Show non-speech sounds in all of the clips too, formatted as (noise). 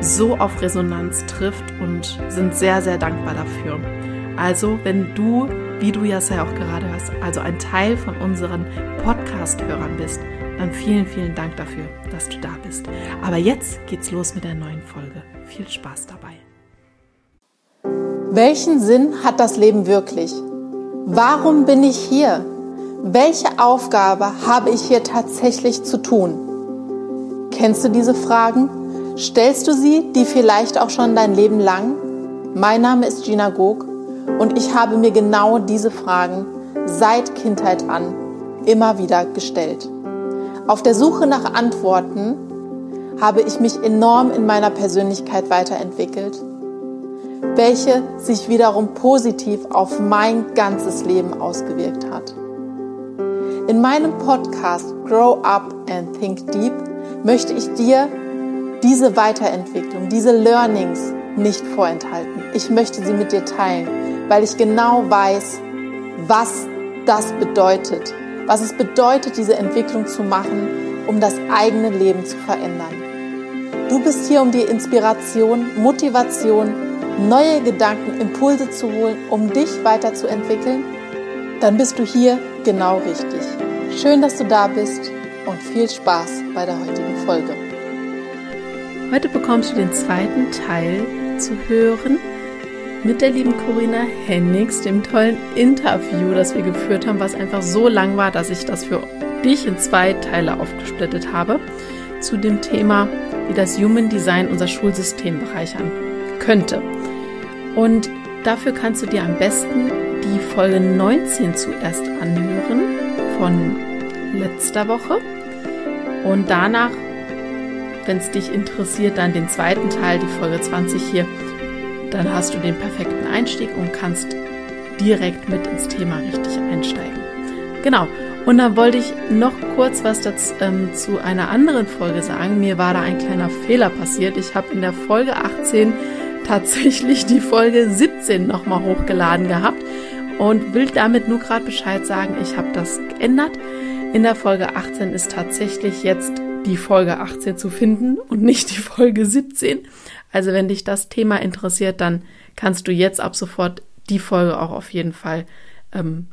so auf Resonanz trifft und sind sehr, sehr dankbar dafür. Also, wenn du, wie du ja auch gerade hörst, also ein Teil von unseren Podcast-Hörern bist, dann vielen, vielen Dank dafür, dass du da bist. Aber jetzt geht's los mit der neuen Folge. Viel Spaß dabei. Welchen Sinn hat das Leben wirklich? Warum bin ich hier? Welche Aufgabe habe ich hier tatsächlich zu tun? Kennst du diese Fragen? Stellst du sie, die vielleicht auch schon dein Leben lang? Mein Name ist Gina Gog und ich habe mir genau diese Fragen seit Kindheit an immer wieder gestellt. Auf der Suche nach Antworten habe ich mich enorm in meiner Persönlichkeit weiterentwickelt, welche sich wiederum positiv auf mein ganzes Leben ausgewirkt hat. In meinem Podcast Grow Up and Think Deep möchte ich dir diese Weiterentwicklung, diese Learnings nicht vorenthalten. Ich möchte sie mit dir teilen, weil ich genau weiß, was das bedeutet, was es bedeutet, diese Entwicklung zu machen, um das eigene Leben zu verändern. Du bist hier, um dir Inspiration, Motivation, neue Gedanken, Impulse zu holen, um dich weiterzuentwickeln. Dann bist du hier genau richtig. Schön, dass du da bist und viel Spaß bei der heutigen Folge. Heute bekommst du den zweiten Teil zu hören mit der lieben Corinna Hennings, dem tollen Interview, das wir geführt haben, was einfach so lang war, dass ich das für dich in zwei Teile aufgesplittet habe, zu dem Thema, wie das Human Design unser Schulsystem bereichern könnte. Und dafür kannst du dir am besten die Folge 19 zuerst anhören von letzter Woche und danach wenn es dich interessiert, dann den zweiten Teil, die Folge 20 hier. Dann hast du den perfekten Einstieg und kannst direkt mit ins Thema richtig einsteigen. Genau. Und dann wollte ich noch kurz was dazu, ähm, zu einer anderen Folge sagen. Mir war da ein kleiner Fehler passiert. Ich habe in der Folge 18 tatsächlich die Folge 17 nochmal hochgeladen gehabt und will damit nur gerade Bescheid sagen, ich habe das geändert. In der Folge 18 ist tatsächlich jetzt die Folge 18 zu finden und nicht die Folge 17. Also wenn dich das Thema interessiert, dann kannst du jetzt ab sofort die Folge auch auf jeden Fall ähm,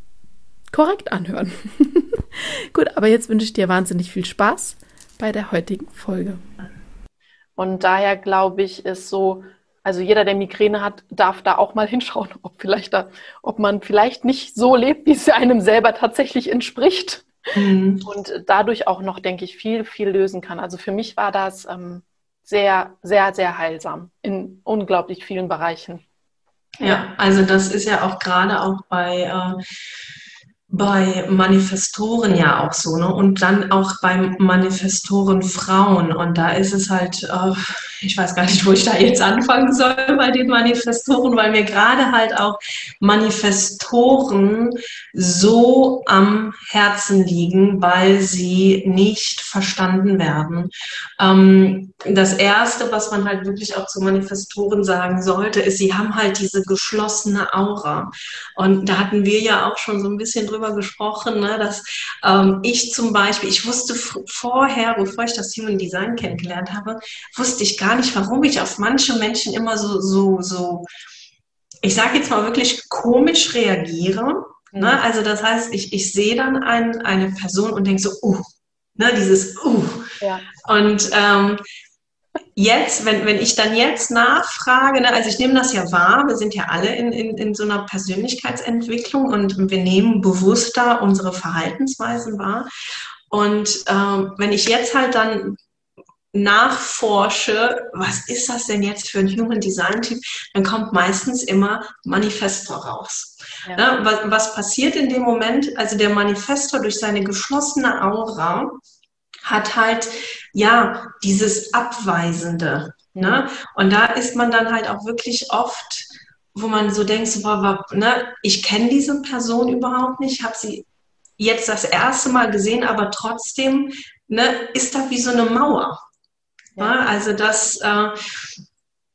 korrekt anhören. (laughs) Gut, aber jetzt wünsche ich dir wahnsinnig viel Spaß bei der heutigen Folge. Und daher glaube ich, ist so, also jeder, der Migräne hat, darf da auch mal hinschauen, ob vielleicht da, ob man vielleicht nicht so lebt, wie es einem selber tatsächlich entspricht. Mhm. Und dadurch auch noch, denke ich, viel, viel lösen kann. Also für mich war das ähm, sehr, sehr, sehr heilsam in unglaublich vielen Bereichen. Ja, also das ist ja auch gerade auch bei äh, bei Manifestoren ja auch so, ne? Und dann auch bei Manifestoren Frauen. Und da ist es halt, äh, ich weiß gar nicht, wo ich da jetzt anfangen soll bei den Manifestoren, weil mir gerade halt auch Manifestoren so am Herzen liegen, weil sie nicht verstanden werden. Ähm, das erste, was man halt wirklich auch zu Manifestoren sagen sollte, ist, sie haben halt diese geschlossene Aura. Und da hatten wir ja auch schon so ein bisschen drüber gesprochen, ne, dass ähm, ich zum Beispiel, ich wusste vorher, bevor ich das Human Design kennengelernt habe, wusste ich gar nicht, warum ich auf manche Menschen immer so, so, so, ich sage jetzt mal wirklich komisch reagiere. Ne? Mhm. Also das heißt, ich, ich sehe dann ein, eine Person und denke so, uh, ne, dieses uh. Ja. Und ähm, jetzt, wenn, wenn ich dann jetzt nachfrage, ne, also ich nehme das ja wahr, wir sind ja alle in, in, in so einer Persönlichkeitsentwicklung und wir nehmen bewusster unsere Verhaltensweisen wahr. Und ähm, wenn ich jetzt halt dann nachforsche, was ist das denn jetzt für ein Human Design Typ, dann kommt meistens immer Manifestor raus. Ja. Ja, was, was passiert in dem Moment? Also der Manifestor durch seine geschlossene Aura hat halt ja dieses Abweisende. Ja. Ne? Und da ist man dann halt auch wirklich oft, wo man so denkt, so, boah, ne, ich kenne diese Person überhaupt nicht, habe sie jetzt das erste Mal gesehen, aber trotzdem ne, ist da wie so eine Mauer. Ja. Also das, äh,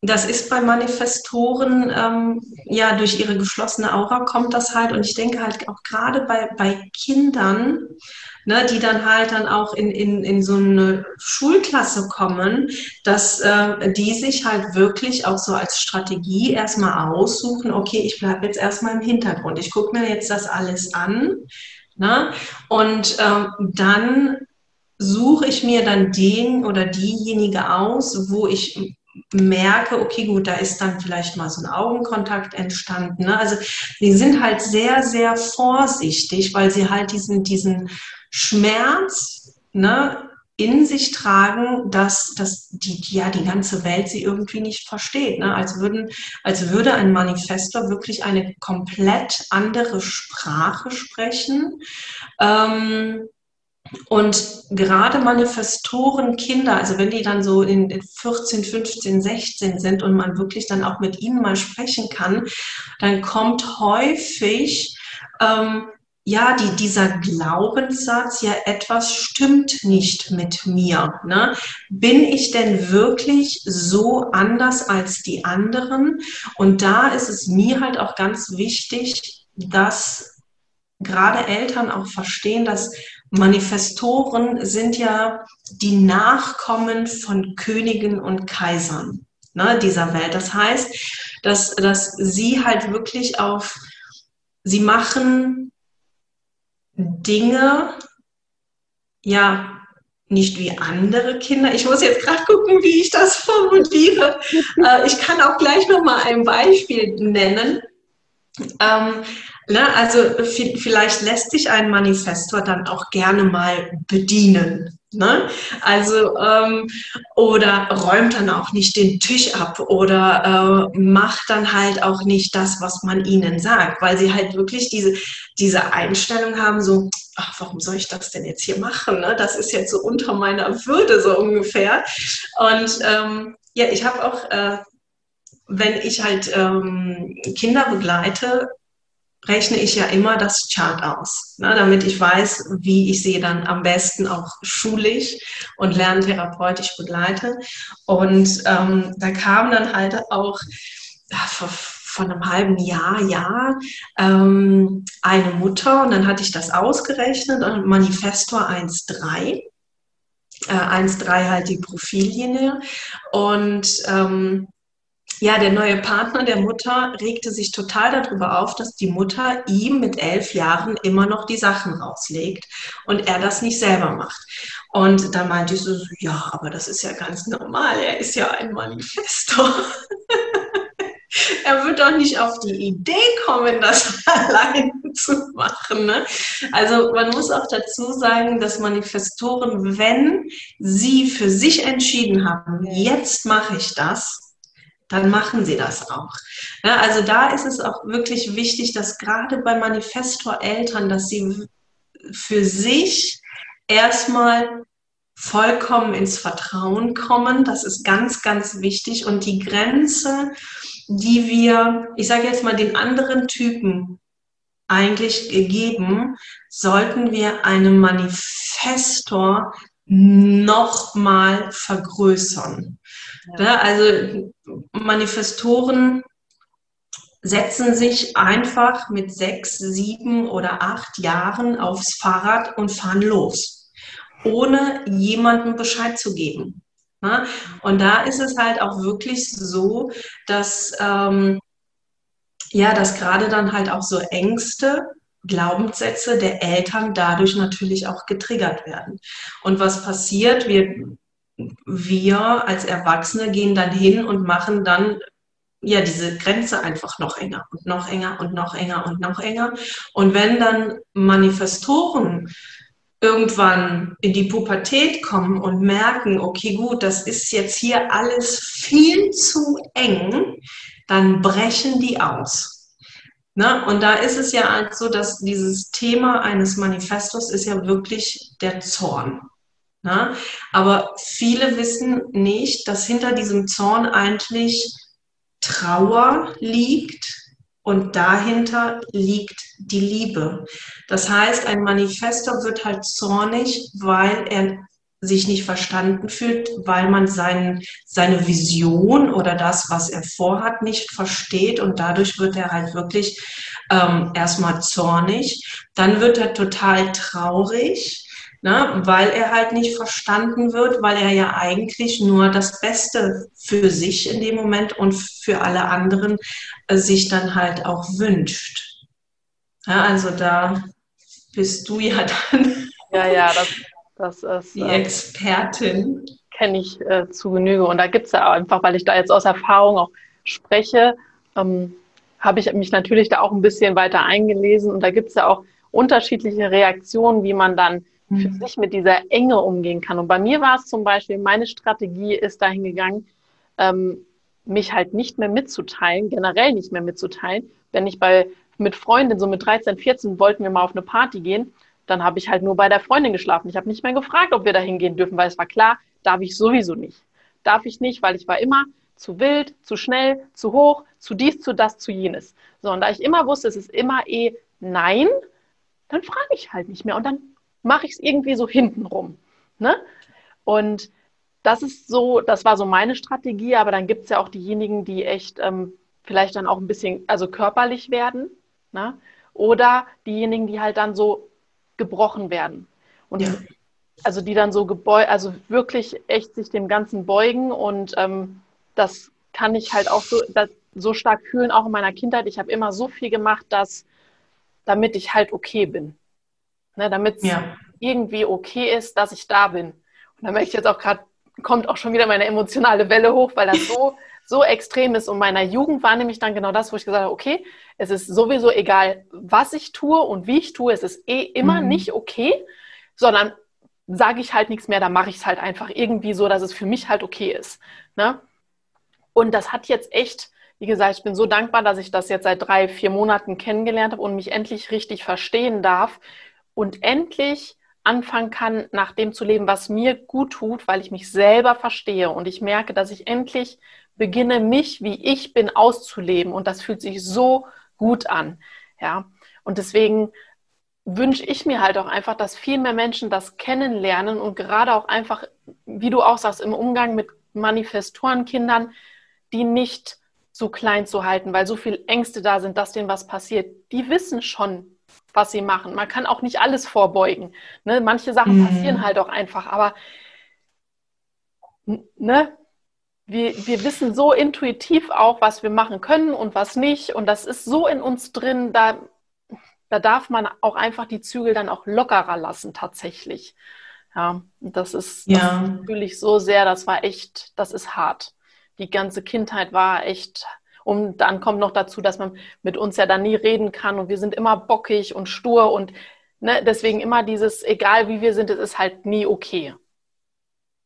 das ist bei Manifestoren, ähm, ja, durch ihre geschlossene Aura kommt das halt. Und ich denke halt auch gerade bei, bei Kindern, ne, die dann halt dann auch in, in, in so eine Schulklasse kommen, dass äh, die sich halt wirklich auch so als Strategie erstmal aussuchen, okay, ich bleibe jetzt erstmal im Hintergrund. Ich gucke mir jetzt das alles an. Ne? Und ähm, dann suche ich mir dann den oder diejenige aus, wo ich merke, okay, gut, da ist dann vielleicht mal so ein Augenkontakt entstanden. Ne? Also die sind halt sehr, sehr vorsichtig, weil sie halt diesen, diesen Schmerz ne, in sich tragen, dass, dass die, ja, die ganze Welt sie irgendwie nicht versteht. Ne? Als, würden, als würde ein Manifestor wirklich eine komplett andere Sprache sprechen. Ähm, und gerade Manifestoren Kinder, also wenn die dann so in 14, 15, 16 sind und man wirklich dann auch mit ihnen mal sprechen kann, dann kommt häufig ähm, ja, die, dieser Glaubenssatz, ja, etwas stimmt nicht mit mir. Ne? Bin ich denn wirklich so anders als die anderen? Und da ist es mir halt auch ganz wichtig, dass gerade Eltern auch verstehen, dass Manifestoren sind ja die Nachkommen von Königen und Kaisern ne, dieser Welt. Das heißt, dass, dass sie halt wirklich auf, sie machen Dinge, ja, nicht wie andere Kinder. Ich muss jetzt gerade gucken, wie ich das formuliere. (laughs) Äh, ich kann auch gleich noch mal ein Beispiel nennen. Ne? Also vielleicht lässt sich ein Manifestor dann auch gerne mal bedienen. Ne? Also ähm, oder räumt dann auch nicht den Tisch ab oder äh, macht dann halt auch nicht das, was man ihnen sagt, weil sie halt wirklich diese, diese Einstellung haben, so, ach, warum soll ich das denn jetzt hier machen? Ne? Das ist jetzt so unter meiner Würde so ungefähr. Und ähm, ja, ich habe auch, äh, wenn ich halt ähm, Kinder begleite, rechne ich ja immer das Chart aus, ne, damit ich weiß, wie ich sie dann am besten auch schulisch und lerntherapeutisch begleite. Und ähm, da kam dann halt auch vor, vor einem halben Jahr, ja, ähm, eine Mutter und dann hatte ich das ausgerechnet und Manifestor 1.3. Äh, 1.3 halt die Profillinie und ähm, ja, der neue Partner der Mutter regte sich total darüber auf, dass die Mutter ihm mit elf Jahren immer noch die Sachen rauslegt und er das nicht selber macht. Und da meinte ich so, ja, aber das ist ja ganz normal, er ist ja ein Manifestor. (laughs) er wird doch nicht auf die Idee kommen, das (laughs) allein zu machen. Ne? Also man muss auch dazu sagen, dass Manifestoren, wenn sie für sich entschieden haben, jetzt mache ich das, dann machen sie das auch. Ja, also da ist es auch wirklich wichtig, dass gerade bei Manifestor-Eltern, dass sie für sich erstmal vollkommen ins Vertrauen kommen. Das ist ganz, ganz wichtig. Und die Grenze, die wir, ich sage jetzt mal, den anderen Typen eigentlich geben, sollten wir einem Manifestor nochmal vergrößern. Ja. Also Manifestoren setzen sich einfach mit sechs, sieben oder acht Jahren aufs Fahrrad und fahren los, ohne jemandem Bescheid zu geben. Und da ist es halt auch wirklich so, dass ähm, ja, dass gerade dann halt auch so Ängste Glaubenssätze der Eltern dadurch natürlich auch getriggert werden. Und was passiert? Wir wir als Erwachsene gehen dann hin und machen dann ja diese Grenze einfach noch enger und noch enger und noch enger und noch enger. Und wenn dann Manifestoren irgendwann in die Pubertät kommen und merken, okay, gut, das ist jetzt hier alles viel zu eng, dann brechen die aus. Ne? Und da ist es ja so, dass dieses Thema eines Manifestos ist ja wirklich der Zorn. Ne? Aber viele wissen nicht, dass hinter diesem Zorn eigentlich Trauer liegt und dahinter liegt die Liebe. Das heißt, ein Manifestor wird halt zornig, weil er sich nicht verstanden fühlt, weil man sein, seine Vision oder das, was er vorhat, nicht versteht und dadurch wird er halt wirklich ähm, erstmal zornig. Dann wird er total traurig ne? weil er halt nicht verstanden wird, weil er ja eigentlich nur das Beste für sich in dem Moment und für alle anderen äh, sich dann halt auch wünscht. Ja, also da bist du ja dann ja, ja, (laughs) das, das ist die äh, Expertin. Kenne ich äh, zu Genüge. Und da gibt es ja einfach, weil ich da jetzt aus Erfahrung auch spreche, ähm, habe ich mich natürlich da auch ein bisschen weiter eingelesen. Und da gibt es ja auch unterschiedliche Reaktionen, wie man dann für mhm. sich mit dieser Enge umgehen kann. Und bei mir war es zum Beispiel, meine Strategie ist dahin gegangen, ähm, mich halt nicht mehr mitzuteilen, generell nicht mehr mitzuteilen. Wenn ich bei mit Freundin, so mit 13, 14, wollten wir mal auf eine Party gehen, dann habe ich halt nur bei der Freundin geschlafen. Ich habe nicht mehr gefragt, ob wir da hingehen dürfen, weil es war klar, darf ich sowieso nicht. Darf ich nicht, weil ich war immer zu wild, zu schnell, zu hoch, zu dies, zu das, zu jenes. So, und da ich immer wusste, es ist immer eh nein, dann frage ich halt nicht mehr. Und dann mache ich es irgendwie so hintenrum. Ne? Und das ist so, das war so meine Strategie, aber dann gibt es ja auch diejenigen, die echt ähm, vielleicht dann auch ein bisschen, also körperlich werden, ne? oder diejenigen, die halt dann so gebrochen werden. Und ja. also die dann so gebeugt, also wirklich echt sich dem Ganzen beugen und ähm, das kann ich halt auch so, das, so stark fühlen, auch in meiner Kindheit. Ich habe immer so viel gemacht, dass damit ich halt okay bin ne, damit es ja. irgendwie okay ist, dass ich da bin. Und da merke ich jetzt auch gerade, kommt auch schon wieder meine emotionale Welle hoch, weil das so, (laughs) so extrem ist. Und meiner Jugend war nämlich dann genau das, wo ich gesagt habe, okay, es ist sowieso egal, was ich tue und wie ich tue, es ist eh immer mhm. nicht okay, sondern sage ich halt nichts mehr, dann mache ich es halt einfach irgendwie so, dass es für mich halt okay ist. Ne? Und das hat jetzt echt, wie gesagt, ich bin so dankbar, dass ich das jetzt seit drei, vier Monaten kennengelernt habe und mich endlich richtig verstehen darf, und endlich anfangen kann, nach dem zu leben, was mir gut tut, weil ich mich selber verstehe und ich merke, dass ich endlich beginne, mich, wie ich bin, auszuleben und das fühlt sich so gut an. Ja, und deswegen wünsche ich mir halt auch einfach, dass viel mehr Menschen das kennenlernen und gerade auch einfach, wie du auch sagst, im Umgang mit Manifestorenkindern, die nicht so klein zu halten, weil so viel Ängste da sind, dass denen was passiert. Die wissen schon, was sie machen. Man kann auch nicht alles vorbeugen. Ne? Manche Sachen mhm. passieren halt auch einfach, aber ne? wir, wir wissen so intuitiv auch, was wir machen können und was nicht. Und das ist so in uns drin, da, da darf man auch einfach die Zügel dann auch lockerer lassen, tatsächlich. Ja, das ist, ja. das fühle ich so sehr, das war echt, das ist hart. Die ganze Kindheit war echt und dann kommt noch dazu, dass man mit uns ja dann nie reden kann und wir sind immer bockig und stur und ne, deswegen immer dieses, egal wie wir sind, es ist halt nie okay.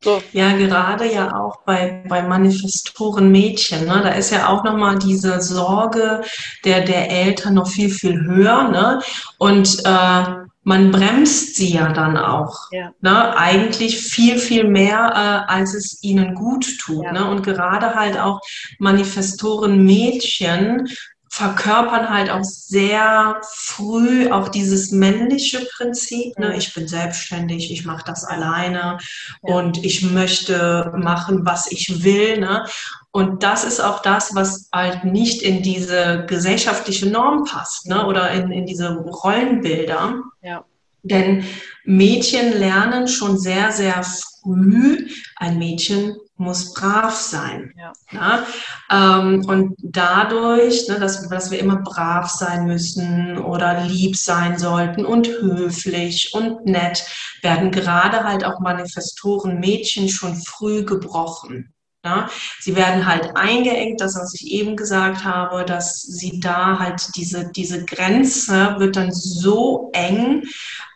So. Ja, gerade ja auch bei, bei Manifestoren Mädchen, ne? da ist ja auch nochmal diese Sorge der, der Eltern noch viel, viel höher. Ne? Und äh, man bremst sie ja dann auch. Ja. Ne? Eigentlich viel, viel mehr, äh, als es ihnen gut tut. Ja. Ne? Und gerade halt auch Manifestoren Mädchen verkörpern halt auch sehr früh auch dieses männliche Prinzip. Ne? Ich bin selbstständig, ich mache das alleine ja. und ich möchte machen, was ich will. Ne? Und das ist auch das, was halt nicht in diese gesellschaftliche Norm passt ne? oder in, in diese Rollenbilder. Ja. Denn Mädchen lernen schon sehr, sehr früh, ein Mädchen muss brav sein. Ja. ja? Ähm, und dadurch, ne, dass, dass wir immer brav sein müssen oder lieb sein sollten und höflich und nett, werden gerade halt auch Manifestoren Mädchen schon früh gebrochen. Ja, sie werden halt eingeengt, das, was ich eben gesagt habe, dass sie da halt diese, diese Grenze wird dann so eng,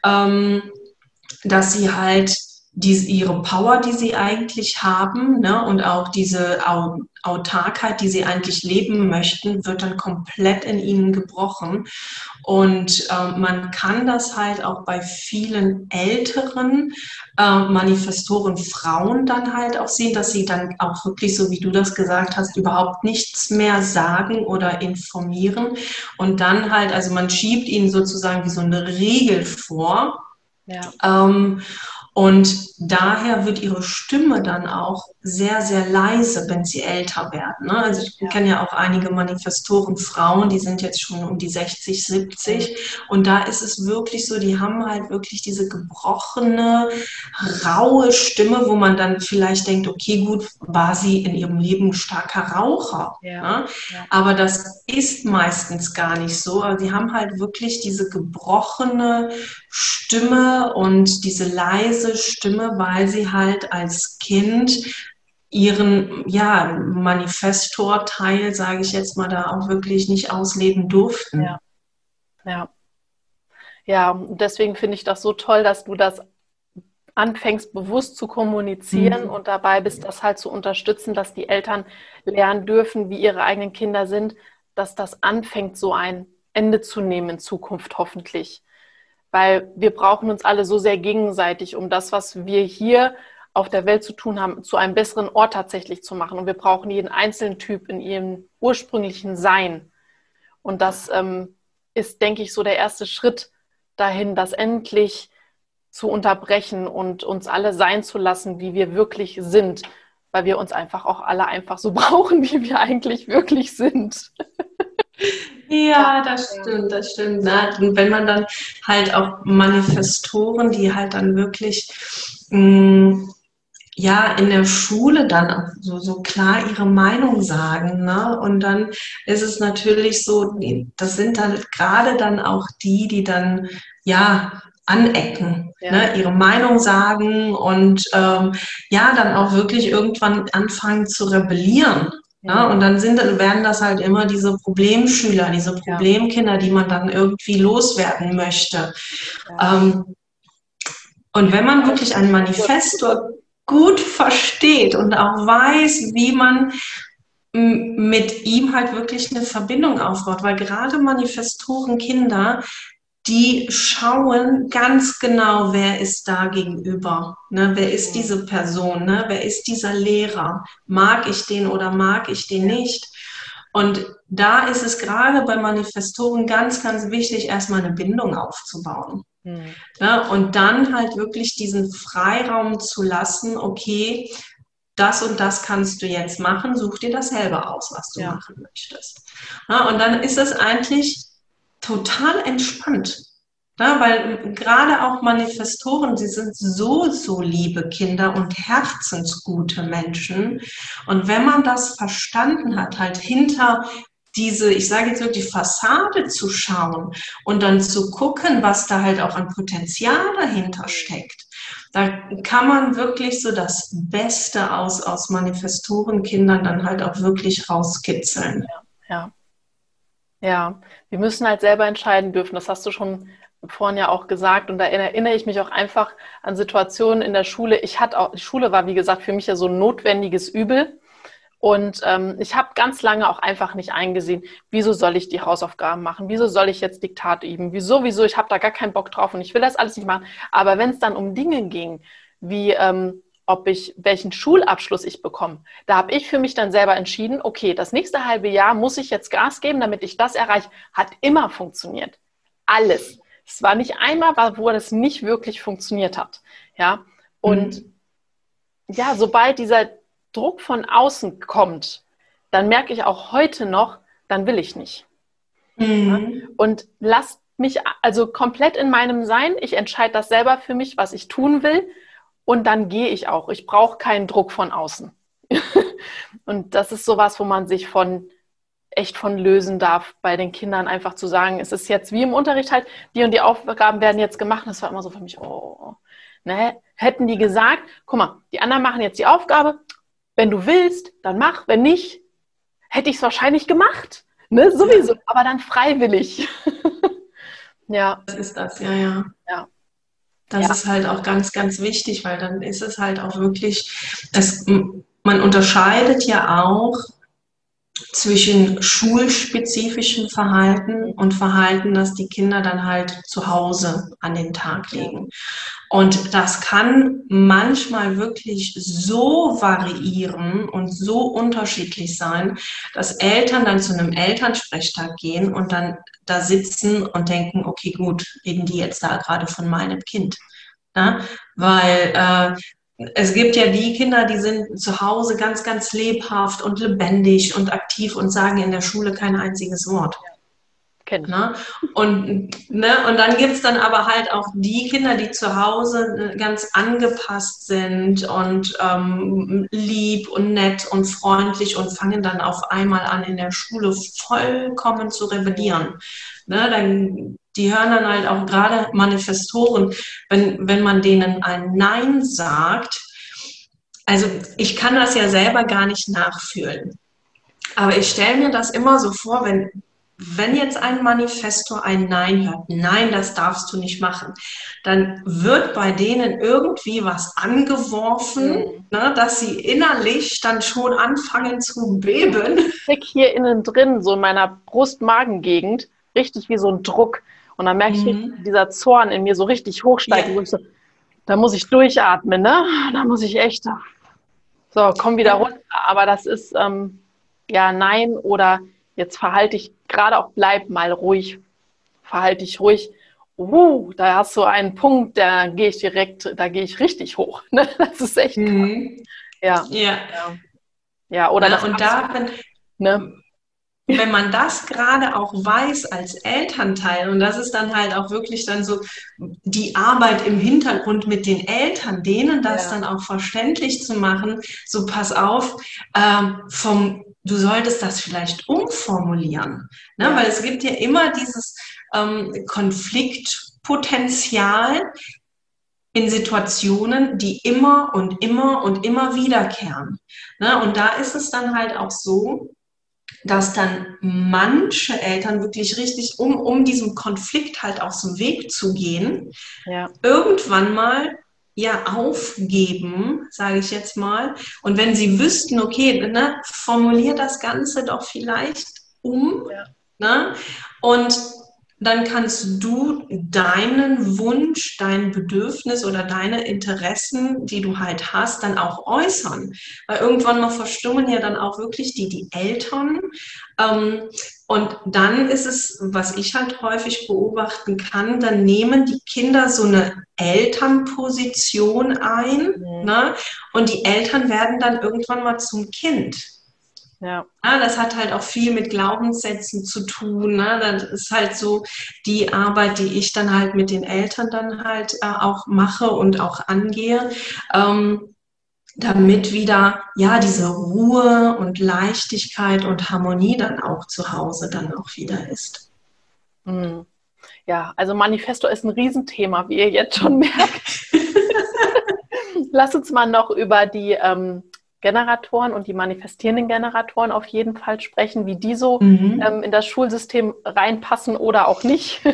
ähm, dass sie halt diese, ihre Power, die sie eigentlich haben, ne, und auch diese Autarkheit, die sie eigentlich leben möchten, wird dann komplett in ihnen gebrochen. Und äh, man kann das halt auch bei vielen älteren äh, Manifestoren Frauen dann halt auch sehen, dass sie dann auch wirklich, so wie du das gesagt hast, überhaupt nichts mehr sagen oder informieren. Und dann halt, also man schiebt ihnen sozusagen wie so eine Regel vor. Ja. Ähm, und daher wird ihre Stimme dann auch sehr, sehr leise, wenn sie älter werden. Ne? Also ich ja. kenne ja auch einige Manifestoren Frauen, die sind jetzt schon um die 60, 70. Und da ist es wirklich so, die haben halt wirklich diese gebrochene, raue Stimme, wo man dann vielleicht denkt, okay, gut, war sie in ihrem Leben starker Raucher. Ja. Ne? Ja. Aber das ist meistens gar nicht so. Aber sie haben halt wirklich diese gebrochene Stimme und diese leise Stimme, weil sie halt als Kind ihren ja, Manifestorteil, sage ich jetzt mal, da auch wirklich nicht ausleben durften. Ja, ja. ja deswegen finde ich das so toll, dass du das anfängst bewusst zu kommunizieren mhm. und dabei bist, das halt zu unterstützen, dass die Eltern lernen dürfen, wie ihre eigenen Kinder sind, dass das anfängt, so ein Ende zu nehmen in Zukunft hoffentlich weil wir brauchen uns alle so sehr gegenseitig, um das, was wir hier auf der Welt zu tun haben, zu einem besseren Ort tatsächlich zu machen. Und wir brauchen jeden einzelnen Typ in ihrem ursprünglichen Sein. Und das ähm, ist, denke ich, so der erste Schritt dahin, das endlich zu unterbrechen und uns alle sein zu lassen, wie wir wirklich sind, weil wir uns einfach auch alle einfach so (laughs) brauchen, wie wir eigentlich wirklich sind. Ja, das stimmt, das stimmt. Ne? Und wenn man dann halt auch Manifestoren, die halt dann wirklich mh, mm, ja in der Schule dann auch so, so klar ihre Meinung sagen. Ne? Und dann ist es natürlich so, das sind dann gerade dann auch die, die dann ja anecken, ja. ne, ihre Meinung sagen und ähm, ja, dann auch wirklich irgendwann anfangen zu rebellieren. Ja, und dann sind, werden das halt immer diese Problemschüler, diese Problemkinder, die man dann irgendwie loswerden möchte. Ja. Ähm, und wenn man wirklich ein Manifesto gut versteht und auch weiß, wie man mit ihm halt wirklich eine Verbindung aufbaut, weil gerade Manifestorenkinder, die schauen ganz genau, wer ist da gegenüber. Ne? Wer ist diese Person? Ne? Wer ist dieser Lehrer? Mag ich den oder mag ich den nicht? Und da ist es gerade bei Manifestoren ganz, ganz wichtig, erstmal eine Bindung aufzubauen. Mhm. Ja, und dann halt wirklich diesen Freiraum zu lassen, okay, das und das kannst du jetzt machen, such dir das selber aus, was du ja. machen möchtest. Ja, und dann ist es eigentlich total entspannt. Ja, weil gerade auch Manifestoren, sie sind so, so liebe Kinder und herzensgute Menschen. Und wenn man das verstanden hat, halt hinter diese, ich sage jetzt wirklich Fassade zu schauen und dann zu gucken, was da halt auch an Potenzial dahinter steckt, da kann man wirklich so das Beste aus, aus Manifestorenkindern dann halt auch wirklich rauskitzeln. Ja, ja. Ja, wir müssen halt selber entscheiden dürfen. Das hast du schon vorhin ja auch gesagt und da erinnere ich mich auch einfach an Situationen in der Schule. Ich hatte auch, die Schule war wie gesagt für mich ja so ein notwendiges Übel. Und ähm, ich habe ganz lange auch einfach nicht eingesehen, wieso soll ich die Hausaufgaben machen? Wieso soll ich jetzt Diktat üben? Wieso, wieso? Ich habe da gar keinen Bock drauf und ich will das alles nicht machen. Aber wenn es dann um Dinge ging, wie ähm, ob ich welchen Schulabschluss ich bekomme. Da habe ich für mich dann selber entschieden, okay, das nächste halbe Jahr muss ich jetzt Gas geben, damit ich das erreiche. Hat immer funktioniert. Alles. Es war nicht einmal, wo das nicht wirklich funktioniert hat. Ja. Und mhm. ja, sobald dieser Druck von außen kommt, dann merke ich auch heute noch, dann will ich nicht. Mhm. Ja? Und lasst mich also komplett in meinem Sein. Ich entscheide das selber für mich, was ich tun will und dann gehe ich auch. Ich brauche keinen Druck von außen. (laughs) und das ist sowas, wo man sich von echt von lösen darf, bei den Kindern einfach zu sagen, es ist jetzt wie im Unterricht halt, die und die Aufgaben werden jetzt gemacht. das war immer so für mich, oh, ne? Hätten die gesagt, guck mal, die anderen machen jetzt die Aufgabe, wenn du willst, dann mach, wenn nicht, hätte ich es wahrscheinlich gemacht. Ne? Sowieso, ja. aber dann freiwillig. (laughs) ja. Das ist das, ja, ja. Ja. Das ja. ist halt auch ganz, ganz wichtig, weil dann ist es halt auch wirklich, es, man unterscheidet ja auch zwischen schulspezifischem Verhalten und Verhalten, das die Kinder dann halt zu Hause an den Tag legen. Und das kann manchmal wirklich so variieren und so unterschiedlich sein, dass Eltern dann zu einem Elternsprechtag gehen und dann da sitzen und denken, okay, gut, reden die jetzt da gerade von meinem Kind. Ja? Weil äh, es gibt ja die Kinder, die sind zu Hause ganz, ganz lebhaft und lebendig und aktiv und sagen in der Schule kein einziges Wort. Kennt. Ne? Und, ne? und dann gibt es dann aber halt auch die Kinder, die zu Hause äh, ganz angepasst sind und ähm, lieb und nett und freundlich und fangen dann auf einmal an, in der Schule vollkommen zu rebellieren. Ne? Dann die hören dann halt auch gerade Manifestoren, wenn, wenn man denen ein Nein sagt. Also ich kann das ja selber gar nicht nachfühlen. Aber ich stelle mir das immer so vor, wenn, wenn jetzt ein Manifestor ein Nein hört, nein, das darfst du nicht machen, dann wird bei denen irgendwie was angeworfen, mhm. ne, dass sie innerlich dann schon anfangen zu beben. Ich hier innen drin, so in meiner Brust-Magen-Gegend, richtig wie so ein Druck. Und dann merke mhm. ich, dieser Zorn in mir so richtig hochsteigt. Ja. So, da muss ich durchatmen, ne? Da muss ich echt, so, komm wieder runter. Aber das ist, ähm, ja, nein oder jetzt verhalte ich, gerade auch bleib mal ruhig, verhalte ich ruhig. Uh, da hast du einen Punkt, da gehe ich direkt, da gehe ich richtig hoch. (laughs) Ne? Das ist echt mhm. ja. ja. Ja. Ja, oder Na, und da, wenn, ne? Wenn man das gerade auch weiß als Elternteil, und das ist dann halt auch wirklich dann so die Arbeit im Hintergrund mit den Eltern, denen das ja. dann auch verständlich zu machen, so pass auf, ähm, vom, du solltest das vielleicht umformulieren. Ne? Ja. Weil es gibt ja immer dieses ähm, Konfliktpotenzial, in Situationen, die immer und immer und immer wiederkehren. Ne? Und da ist es dann halt auch so, dass dann manche Eltern wirklich richtig, um, um diesem Konflikt halt aus dem Weg zu gehen, ja. irgendwann mal ja aufgeben, sage ich jetzt mal. Und wenn sie wüssten, okay, ne, formulier das Ganze doch vielleicht um. Ja. Ne? Und dann kannst du deinen Wunsch, dein Bedürfnis oder deine Interessen, die du halt hast, dann auch äußern. Weil irgendwann mal verstummen ja dann auch wirklich die, die Eltern. Ähm, und dann ist es, was ich halt häufig beobachten kann, dann nehmen die Kinder so eine Elternposition ein mhm. ne? und die Eltern werden dann irgendwann mal zum Kind. Ja. ja. Das hat halt auch viel mit Glaubenssätzen zu tun. Ne? Das ist halt so die Arbeit, die ich dann halt mit den Eltern dann halt äh, auch mache und auch angehe. Ähm, damit wieder ja diese Ruhe und Leichtigkeit und Harmonie dann auch zu Hause dann auch wieder ist. Hm. Ja, also Manifesto ist ein Riesenthema, wie ihr jetzt schon merkt. (laughs) Lass uns mal noch über die ähm, Generatoren und die manifestierenden Generatoren auf jeden Fall sprechen, wie die so mhm. ähm, in das Schulsystem reinpassen oder auch nicht. (laughs)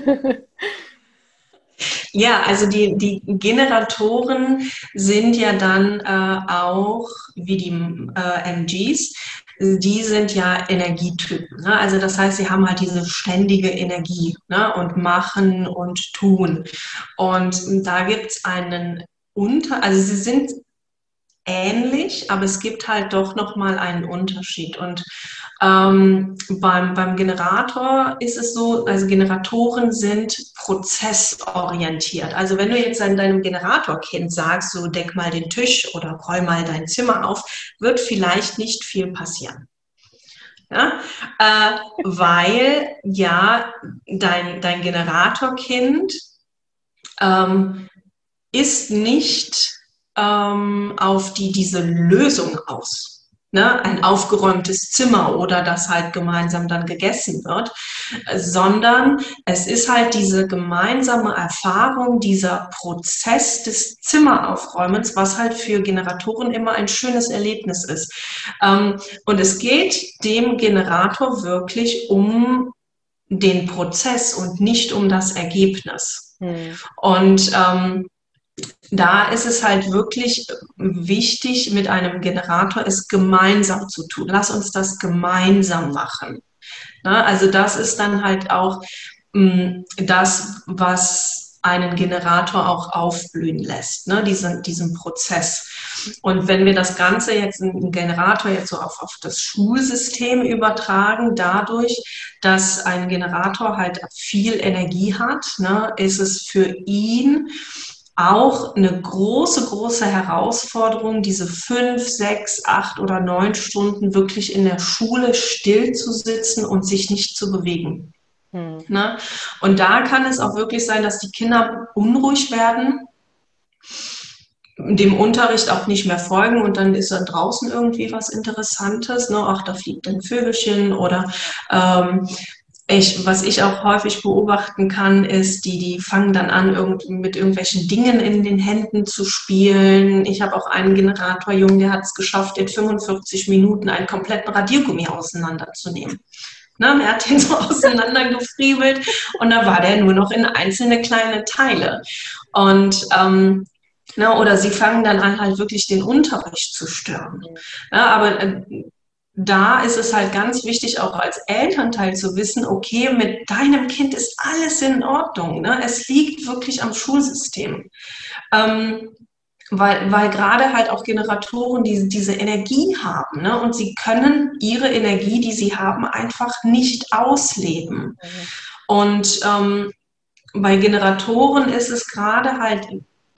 Ja, also die, die Generatoren sind ja dann äh, auch wie die äh, MGs, die sind ja Energietypen. Ne? Also das heißt, sie haben halt diese ständige Energie ne? und machen und tun. Und da gibt es einen Unter, also sie sind ähnlich, aber es gibt halt doch nochmal einen Unterschied. Und ähm, beim, beim Generator ist es so, also Generatoren sind prozessorientiert. Also wenn du jetzt an deinem Generatorkind sagst, so deck mal den Tisch oder räum mal dein Zimmer auf, wird vielleicht nicht viel passieren. Ja? Äh, weil ja dein, dein Generatorkind ähm, ist nicht ähm, auf die diese Lösung aus ne, ein aufgeräumtes Zimmer oder dass halt gemeinsam dann gegessen wird, sondern es ist halt diese gemeinsame Erfahrung, dieser Prozess des Zimmeraufräumens, was halt für Generatoren immer ein schönes Erlebnis ist. Ähm, und es geht dem Generator wirklich um den Prozess und nicht um das Ergebnis. Hm. Und ähm, da ist es halt wirklich wichtig, mit einem Generator es gemeinsam zu tun. Lass uns das gemeinsam machen. Na, also das ist dann halt auch mh, mm, das, was einen Generator auch aufblühen lässt, ne, diesen, diesen Prozess. Und wenn wir das Ganze jetzt, einen Generator jetzt so auf, auf das Schulsystem übertragen, dadurch, dass ein Generator halt viel Energie hat, ne, ist es für ihn auch eine große, große Herausforderung, diese fünf, sechs, acht oder neun Stunden wirklich in der Schule still zu sitzen und sich nicht zu bewegen. Hm. Ne? Und da kann es auch wirklich sein, dass die Kinder unruhig werden, dem Unterricht auch nicht mehr folgen und dann ist dann draußen irgendwie was Interessantes, ne? ach, da fliegt ein Vögelchen oder ähm, ich, was ich auch häufig beobachten kann, ist, die, die fangen dann an, irgend, mit irgendwelchen Dingen in den Händen zu spielen. Ich habe auch einen Generatorjungen, der hat es geschafft, in 45 Minuten einen kompletten Radiergummi auseinanderzunehmen. Ne, er hat den so (laughs) auseinandergefriebelt und da war der nur noch in einzelne kleine Teile. Und ähm, na, ne, oder sie fangen dann an, halt wirklich den Unterricht zu stören. Ja, aber äh, da ist es halt ganz wichtig, auch als Elternteil zu wissen, okay, mit deinem Kind ist alles in Ordnung. Ne? Es liegt wirklich am Schulsystem. Ähm, weil, weil gerade halt auch Generatoren die, diese Energie haben ne? und sie können ihre Energie, die sie haben, einfach nicht ausleben. Mhm. Und ähm, bei Generatoren ist es gerade halt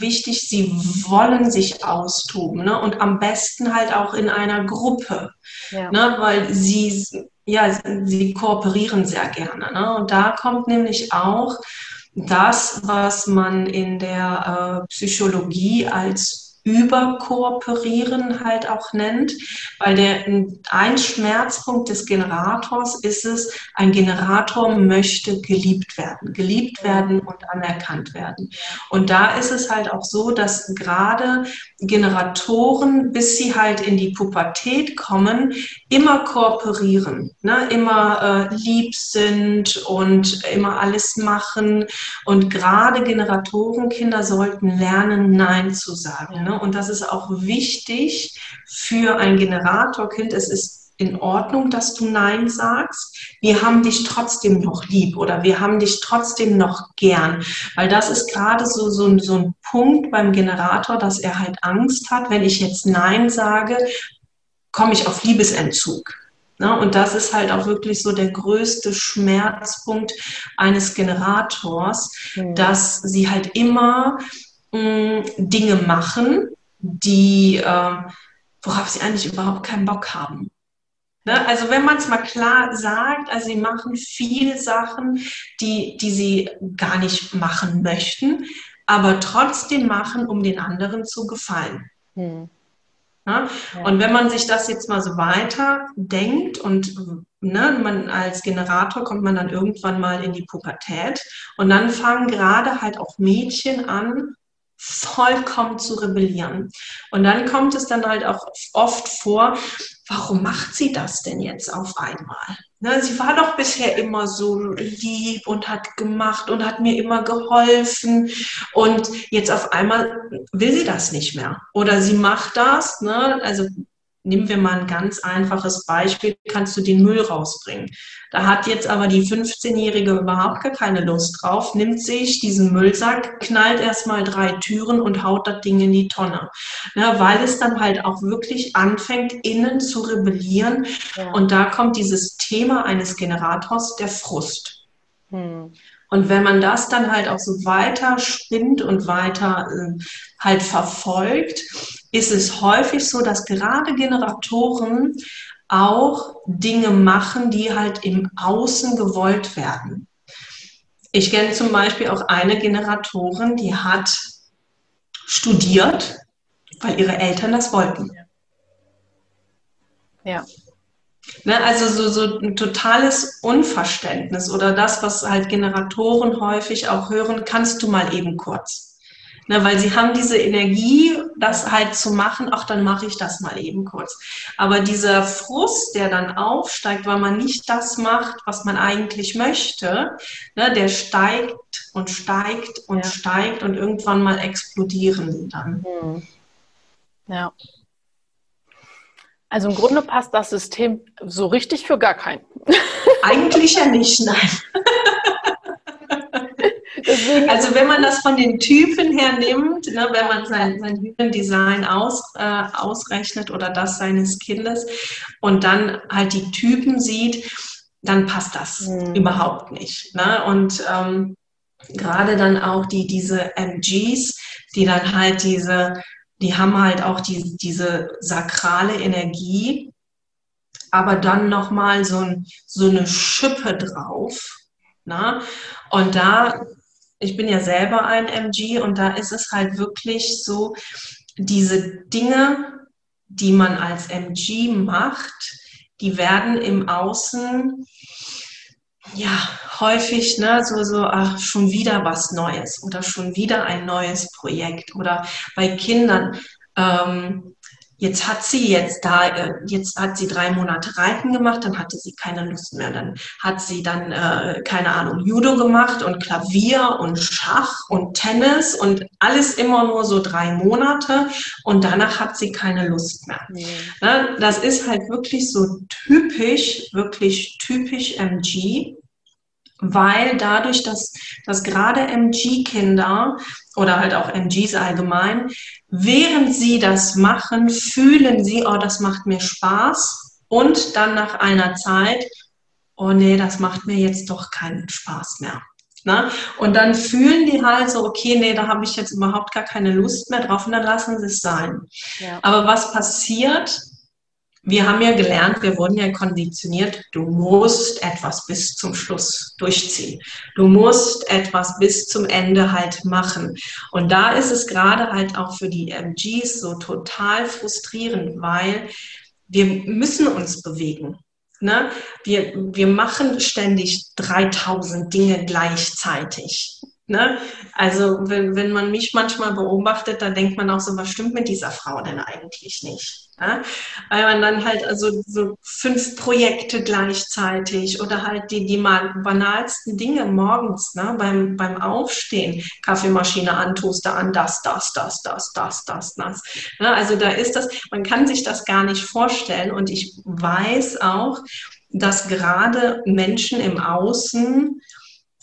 wichtig, sie wollen sich austoben ne? und am besten halt auch in einer Gruppe, ja. ne? weil sie, ja, sie kooperieren sehr gerne. Ne? Und da kommt nämlich auch das, was man in der äh, Psychologie als überkooperieren halt auch nennt, weil der ein Schmerzpunkt des Generators ist es, ein Generator möchte geliebt werden, geliebt werden und anerkannt werden. Und da ist es halt auch so, dass gerade Generatoren, bis sie halt in die Pubertät kommen, immer kooperieren, ne? immer äh, lieb sind und immer alles machen. Und gerade Generatorenkinder sollten lernen, Nein zu sagen. Ne? Und das ist auch wichtig für ein Generatorkind. Es ist in Ordnung, dass du Nein sagst. Wir haben dich trotzdem noch lieb oder wir haben dich trotzdem noch gern. Weil das ist gerade so, so, so ein Punkt beim Generator, dass er halt Angst hat, wenn ich jetzt Nein sage, komme ich auf Liebesentzug. Ne? Und das ist halt auch wirklich so der größte Schmerzpunkt eines Generators, mhm. dass sie halt immer mh, mm, Dinge machen, die, äh, worauf sie eigentlich überhaupt keinen Bock haben. Ne? Also wenn man es mal klar sagt, also sie machen viele Sachen, die, die sie gar nicht machen möchten, aber trotzdem machen, um den anderen zu gefallen. Hm. Ne? Ja. Und wenn man sich das jetzt mal so weiter denkt und ne, man als Generator kommt man dann irgendwann mal in die Pubertät und dann fangen gerade halt auch Mädchen an, vollkommen zu rebellieren. Und dann kommt es dann halt auch oft vor, warum macht sie das denn jetzt auf einmal? Ne, sie war doch bisher immer so lieb und hat gemacht und hat mir immer geholfen und jetzt auf einmal will sie das nicht mehr. Oder sie macht das, ne, also nehmen wir mal ein ganz einfaches Beispiel, kannst du den Müll rausbringen. Da hat jetzt aber die 15-Jährige überhaupt gar keine Lust drauf, nimmt sich diesen Müllsack, knallt erstmal drei Türen und haut das Ding in die Tonne. Ja, weil es dann halt auch wirklich anfängt, innen zu rebellieren. Ja. Und da kommt dieses Thema eines Generators, der Frust. Hm. Und wenn man das dann halt auch so weiter spinnt und weiter äh, halt verfolgt, ist es häufig so, dass gerade Generatoren auch Dinge machen, die halt im Außen gewollt werden. Ich kenne zum Beispiel auch eine Generatorin, die hat studiert weil ihre Eltern das wollten. Ja. Ne, also so, so ein totales Unverständnis oder das, was halt Generatoren häufig auch hören, kannst du mal eben kurz. Ne, weil sie haben diese Energie, das halt zu machen, ach, dann mache ich das mal eben kurz. Aber dieser Frust, der dann aufsteigt, weil man nicht das macht, was man eigentlich möchte, ne, der steigt und steigt und ja. steigt und irgendwann mal explodieren sie dann. Hm. Ja. Also im Grunde passt das System so richtig für gar keinen. Eigentlich ja nicht, nein. Also wenn man das von den Typen her nimmt, ne, wenn man sein, sein Human Design aus, äh, ausrechnet oder das seines Kindes und dann halt die Typen sieht, dann passt das mhm. überhaupt nicht. Ne? Und ähm, gerade dann auch die, diese MGs, die dann halt diese, die haben halt auch die, diese sakrale Energie, aber dann nochmal so, ein, so eine Schippe drauf. Na? Ne? Und da ich bin ja selber ein MG und da ist es halt wirklich so, diese Dinge, die man als MG macht, die werden im Außen ja häufig ne, so, so, ach, schon wieder was Neues oder schon wieder ein neues Projekt oder bei Kindern. Ähm, Jetzt hat sie jetzt da, äh, jetzt hat sie drei Monate Reiten gemacht, dann hatte sie keine Lust mehr. Dann hat sie dann, äh, keine Ahnung, Judo gemacht und Klavier und Schach und Tennis und alles immer nur so drei Monate und danach hat sie keine Lust mehr. Mhm. Ne? Das ist halt wirklich so typisch, wirklich typisch MG weil dadurch, dass, dass gerade MG-Kinder oder halt auch MGs allgemein, während sie das machen, fühlen sie, oh, das macht mir Spaß und dann nach einer Zeit, oh nee, das macht mir jetzt doch keinen Spaß mehr. Na? Und dann fühlen die halt so, okay, nee, da habe ich jetzt überhaupt gar keine Lust mehr drauf und dann lassen sie es sein. Ja. Aber was passiert, wir haben ja gelernt, wir wurden ja konditioniert, du musst etwas bis zum Schluss durchziehen. Du musst etwas bis zum Ende halt machen. Und da ist es gerade halt auch für die MGs so total frustrierend, weil wir müssen uns bewegen. Ne? Wir, wir machen ständig 3000 Dinge gleichzeitig. Ne? Also wenn, wenn man mich manchmal beobachtet, dann denkt man auch so, was stimmt mit dieser Frau denn eigentlich nicht? Ja? Weil man dann halt also so fünf Projekte gleichzeitig oder halt die, die banalsten Dinge morgens ne? beim, beim Aufstehen, Kaffeemaschine an, Toaster an, das, das, das, das, das, das, das. Ne? Also da ist das, man kann sich das gar nicht vorstellen und ich weiß auch, dass gerade Menschen im Außen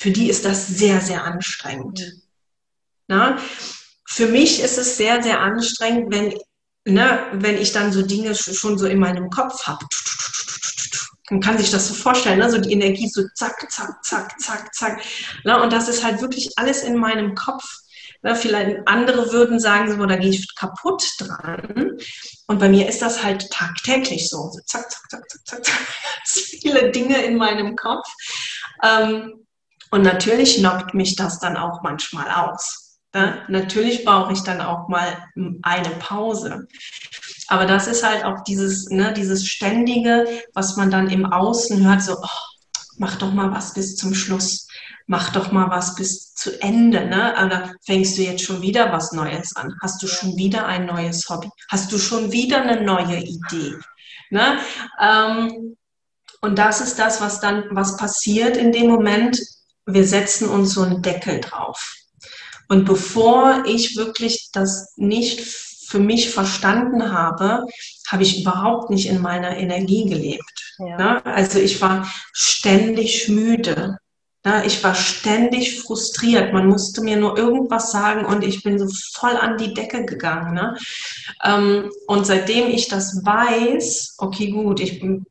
für die ist das sehr, sehr anstrengend. Na? Für mich ist es sehr, sehr anstrengend, wenn, ne, wenn ich dann so Dinge schon so in meinem Kopf habe. Man kann sich das so vorstellen, ne? so die Energie so zack, zack, zack, zack, zack. Ne? Und das ist halt wirklich alles in meinem Kopf. Ne? Vielleicht andere würden sagen, so, da gehe ich kaputt dran. Und bei mir ist das halt tagtäglich so. so zack, zack, zack, zack, zack, zack. (laughs) Viele Dinge in meinem Kopf. Ähm, und natürlich knockt mich das dann auch manchmal aus. Ja? Natürlich brauche ich dann auch mal eine Pause. Aber das ist halt auch dieses, ne, dieses ständige, was man dann im Außen hört, so, oh, mach doch mal was bis zum Schluss. Mach doch mal was bis zu Ende, ne? Oder fängst du jetzt schon wieder was Neues an? Hast du schon wieder ein neues Hobby? Hast du schon wieder eine neue Idee? Ne? Ähm, und das ist das, was dann, was passiert in dem Moment, wir setzen uns so einen Deckel drauf. Und bevor ich wirklich das nicht für mich verstanden habe, habe ich überhaupt nicht in meiner Energie gelebt. Ja. Ne? Also ich war ständig müde. Ne? Ich war ständig frustriert. Man musste mir nur irgendwas sagen und ich bin so voll an die Decke gegangen. Ne? Ähm, und seitdem ich das weiß, okay, gut, ich bin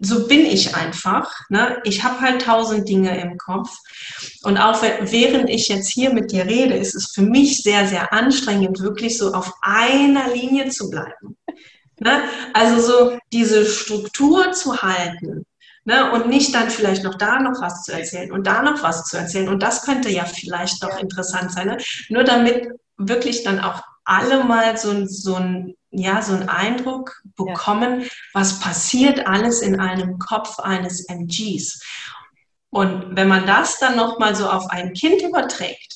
so bin ich einfach. Ne? Ich habe halt tausend Dinge im Kopf. Und auch während ich jetzt hier mit dir rede, ist es für mich sehr, sehr anstrengend, wirklich so auf einer Linie zu bleiben. Ne? Also so diese Struktur zu halten. Ne? Und nicht dann vielleicht noch da noch was zu erzählen und da noch was zu erzählen. Und das könnte ja vielleicht noch interessant sein. Ne? Nur damit wirklich dann auch alle mal so, so ein ja, so einen Eindruck bekommen, ja. was passiert alles in einem Kopf eines MGs. Und wenn man das dann nochmal so auf ein Kind überträgt,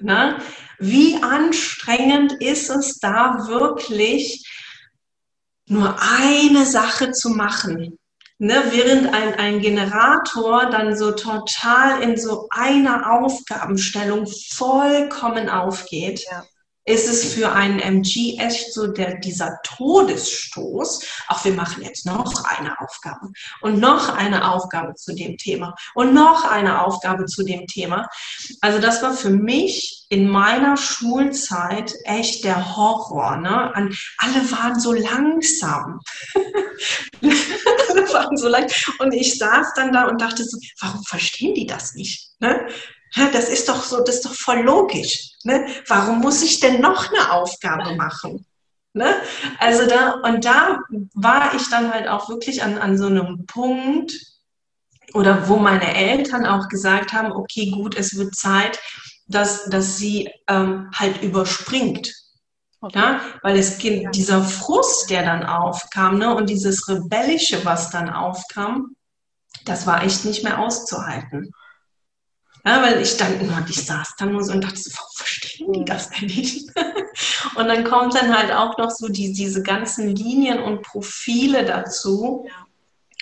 ne, wie anstrengend ist es da wirklich, nur eine Sache zu machen? Ne, während ein, ein Generator dann so total in so einer Aufgabenstellung vollkommen aufgeht. Ja ist es für einen MG echt so der, dieser Todesstoß. Auch wir machen jetzt noch eine Aufgabe und noch eine Aufgabe zu dem Thema und noch eine Aufgabe zu dem Thema. Also das war für mich in meiner Schulzeit echt der Horror. Ne? Alle waren so langsam. (laughs) alle waren so leicht. Und ich saß dann da und dachte so, warum verstehen die das nicht? Ne? Das ist doch so, das ist doch voll logisch. Ne? Warum muss ich denn noch eine Aufgabe machen? Ne? Also da, und da war ich dann halt auch wirklich an, an so einem Punkt, oder wo meine Eltern auch gesagt haben, okay, gut, es wird Zeit, dass, dass sie ähm, halt überspringt. Okay. Ja, weil es ja. dieser Frust, der dann aufkam, ne, und dieses Rebellische, was dann aufkam, das war echt nicht mehr auszuhalten. Ja, weil ich dann immer, ich saß dann nur so und dachte so, warum verstehen die das denn nicht? (laughs) und dann kommt dann halt auch noch so die, diese ganzen Linien und Profile dazu.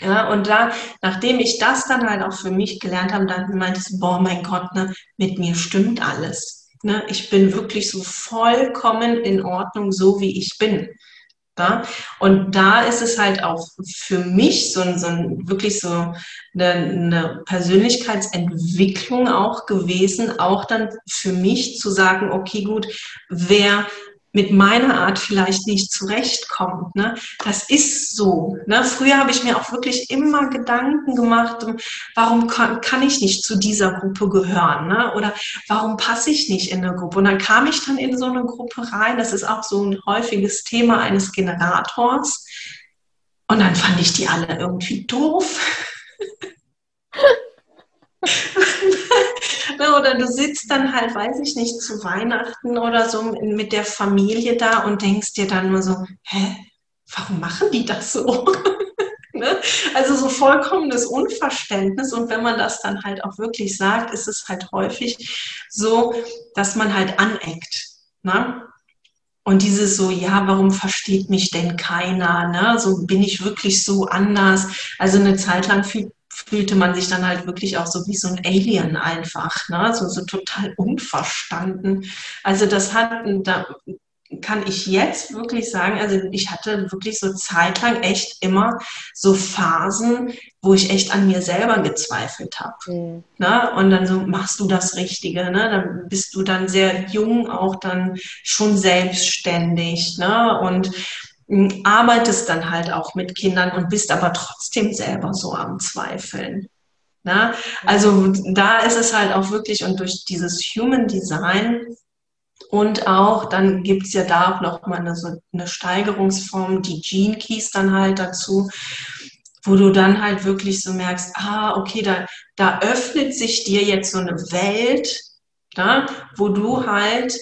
Ja, und da, nachdem ich das dann halt auch für mich gelernt habe, dann meinte ich, boah, mein Gott, ne, mit mir stimmt alles. Ne? Ich bin wirklich so vollkommen in Ordnung, so wie ich bin. Ja? Und da ist es halt auch für mich so so wirklich so eine, eine, Persönlichkeitsentwicklung auch gewesen, auch dann für mich zu sagen, okay, gut, wer mit meiner Art vielleicht nicht zurechtkommt. Ne? Das ist so. Ne? Früher habe ich mir auch wirklich immer Gedanken gemacht, warum kann, kann ich nicht zu dieser Gruppe gehören? Ne? Oder warum passe ich nicht in eine Gruppe? Und dann kam ich dann in so eine Gruppe rein. Das ist auch so ein häufiges Thema eines Generators. Und dann fand ich die alle irgendwie doof. (laughs) (laughs) Oder du sitzt dann halt, weiß ich nicht, zu Weihnachten oder so mit der Familie da und denkst dir dann nur so, hä, warum machen die das so? (laughs) Ne? Also so vollkommenes Unverständnis. Und wenn man das dann halt auch wirklich sagt, ist es halt häufig so, dass man halt aneckt. Ne? Und dieses so, ja, warum versteht mich denn keiner? Ne? So bin ich wirklich so anders. Also eine Zeit lang fühlt fühlte man sich dann halt wirklich auch so wie so ein Alien einfach, ne? so, so total unverstanden. Also das hat, da kann ich jetzt wirklich sagen, also ich hatte wirklich so zeitlang echt immer so Phasen, wo ich echt an mir selber gezweifelt habe. Mhm. Ne? Und dann so, machst du das Richtige? Ne? Dann bist du dann sehr jung, auch dann schon selbstständig. Ne? Und arbeitest dann halt auch mit Kindern und bist aber trotzdem selber so am Zweifeln. Na? Also da ist es halt auch wirklich und durch dieses Human Design und auch, dann gibt es ja da auch nochmal eine, so eine Steigerungsform, die Gene Keys dann halt dazu, wo du dann halt wirklich so merkst, ah, okay, da, da öffnet sich dir jetzt so eine Welt, da, wo du halt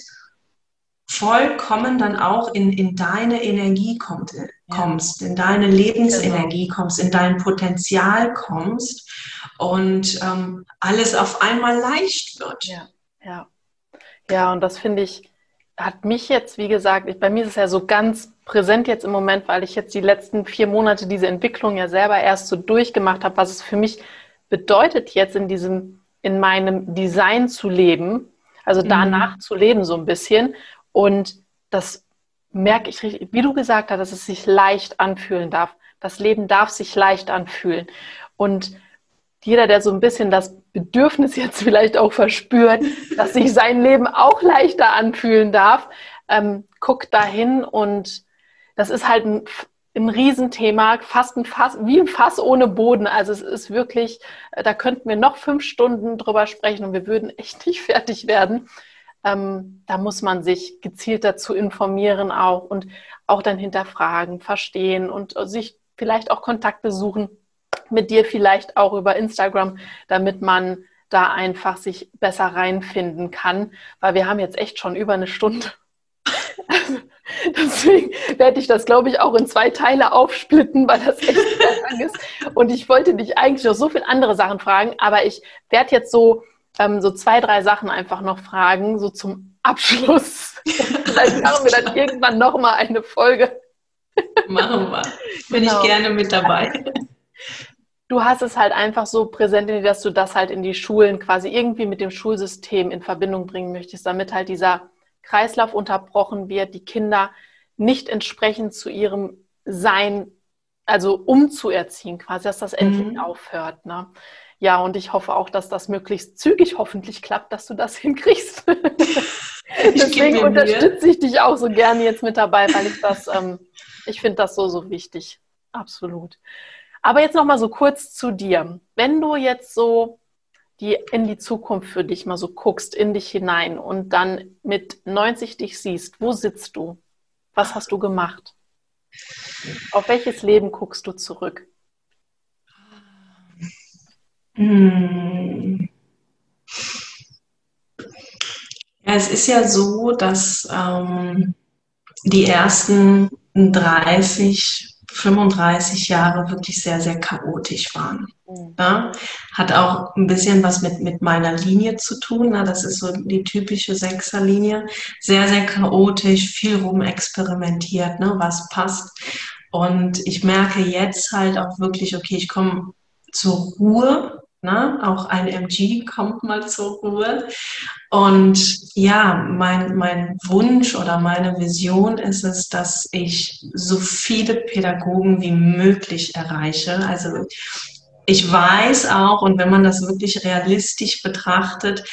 vollkommen dann auch in, in deine Energie kommt, äh, kommst, in deine Lebensenergie genau. kommst, in dein Potenzial kommst und ähm, alles auf einmal leicht wird. Ja, ja. Ja, und das finde ich, hat mich jetzt, wie gesagt, ich, bei mir ist es ja so ganz präsent jetzt im Moment, weil ich jetzt die letzten vier Monate diese Entwicklung ja selber erst so durchgemacht habe, was es für mich bedeutet, jetzt in diesem, in meinem Design zu leben, also danach mhm. zu leben so ein bisschen und das merke ich richtig, wie du gesagt hast, dass es sich leicht anfühlen darf. Das Leben darf sich leicht anfühlen. Und jeder, der so ein bisschen das Bedürfnis jetzt vielleicht auch verspürt, dass sich sein Leben auch leichter anfühlen darf, ähm, guckt dahin und das ist halt ein, ein Riesenthema, fast ein Fass, wie ein Fass ohne Boden. Also es ist wirklich, äh, da könnten wir noch fünf Stunden drüber sprechen und wir würden echt nicht (laughs) fertig werden. Ähm, da muss man sich gezielt dazu informieren auch und auch dann hinterfragen, verstehen und sich vielleicht auch Kontakte suchen mit dir vielleicht auch über Instagram, damit man da einfach sich besser reinfinden kann, weil wir haben jetzt echt schon über eine Stunde. (laughs) Deswegen werde ich das, glaube ich, auch in zwei Teile aufsplitten, weil das echt sehr lang ist. Und ich wollte dich eigentlich noch so viele andere Sachen fragen, aber ich werde jetzt so, ähm, so zwei, drei Sachen einfach noch fragen, so zum Abschluss. (laughs) Vielleicht machen wir dann irgendwann nochmal eine Folge. Machen wir. Bin genau. ich gerne mit dabei. Du hast es halt einfach so präsent, dass du das halt in die Schulen quasi irgendwie mit dem Schulsystem in Verbindung bringen möchtest, damit halt dieser Kreislauf unterbrochen wird, die Kinder nicht entsprechend zu ihrem Sein, also umzuerziehen, quasi, dass das endlich mhm. aufhört. Ne? Ja, und ich hoffe auch, dass das möglichst zügig hoffentlich klappt, dass du das (laughs) hinkriegst. Deswegen unterstütze ich dich auch so gerne jetzt mit dabei, weil ich das, ähm, ich finde das so, so wichtig. Absolut. Aber jetzt noch mal so kurz zu dir. Wenn du jetzt so die in die Zukunft für dich mal so guckst, in dich hinein und dann mit 90 dich siehst, wo sitzt du? Was hast du gemacht? Auf welches Leben guckst du zurück? Hm. Ja, es ist ja so, dass ähm, die ersten 30 35 Jahre wirklich sehr, sehr chaotisch waren. Mhm. Ja, hat auch ein bisschen was mit, mit meiner Linie zu tun. Na, das ist so die typische Sechserlinie. Sehr, sehr chaotisch, viel rumexperimentiert, ne, was passt. Und ich merke jetzt halt auch wirklich, okay, ich komme zur Ruhe Ne? Auch ein MG kommt mal zur Ruhe. Und ja, mein, mein Wunsch oder meine Vision ist es, dass ich so viele Pädagogen wie möglich erreiche. Also ich weiß auch, und wenn man das wirklich realistisch betrachtet,